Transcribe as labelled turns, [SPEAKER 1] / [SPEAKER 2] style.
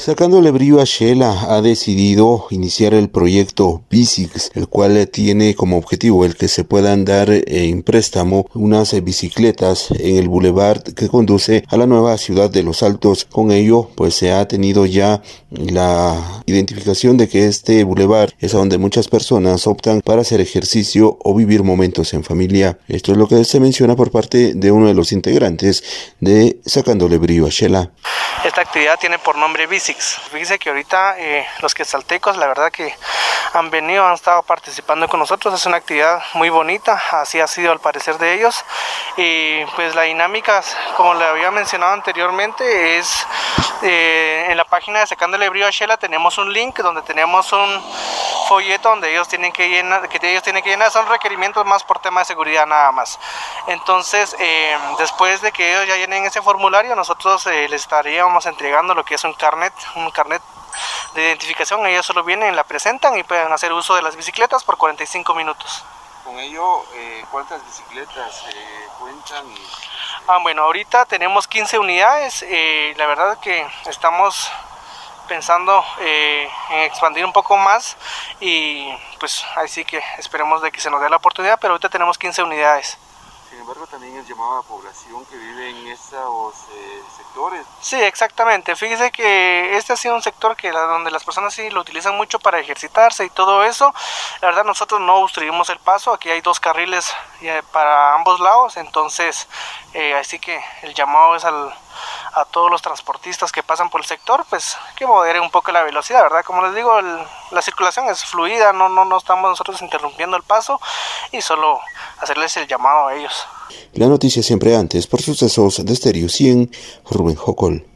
[SPEAKER 1] Sacándole brío a Shela, ha decidido iniciar el proyecto Bicix, el cual tiene como objetivo el que se puedan dar en préstamo unas bicicletas en el bulevar que conduce a la nueva ciudad de Los Altos. Con ello, pues se ha tenido ya la identificación de que este bulevar es a donde muchas personas optan para hacer ejercicio o vivir momentos en familia. Esto es lo que se menciona por parte de uno de los integrantes de Sacándole brío a Shela.
[SPEAKER 2] Esta actividad tiene por nombre Bicix. Fíjese que ahorita eh, los quetzaltecos, la verdad que han venido, han estado participando con nosotros. Es una actividad muy bonita, así ha sido al parecer de ellos. Y pues la dinámica, como le había mencionado anteriormente, es eh, en la página de Secándole Brío a Shela tenemos un link donde tenemos un folleto donde ellos tienen que llenar, que ellos tienen que llenar, son requerimientos más por tema de seguridad nada más. Entonces, eh, después de que ellos ya llenen ese formulario, nosotros les estaríamos entregando lo que es un carnet, un carnet de identificación. Ellos solo vienen, la presentan y pueden hacer uso de las bicicletas por 45 minutos.
[SPEAKER 1] Con ello, eh, ¿cuántas bicicletas eh, cuentan?
[SPEAKER 2] Ah, bueno, ahorita tenemos 15 unidades. Eh, la verdad que estamos pensando en expandir un poco más y pues así que esperemos de que se nos dé la oportunidad, pero ahorita tenemos 15 unidades.
[SPEAKER 1] Sin embargo, también es llamado a población que vive en estos eh, sectores.
[SPEAKER 2] Sí, exactamente. Fíjese que este ha sido un sector que donde las personas sí lo utilizan mucho para ejercitarse y todo eso. La verdad, nosotros no obstruimos el paso. Aquí hay dos carriles eh, para ambos lados, entonces, eh, así que el llamado es al, a todos los transportistas que pasan por el sector, pues que modere un poco la velocidad, ¿verdad? Como les digo, la circulación es fluida, no, no, no estamos nosotros interrumpiendo el paso y solo hacerles el llamado a ellos.
[SPEAKER 1] La noticia siempre antes por sucesos de Stereo 100, Rubén Jocol.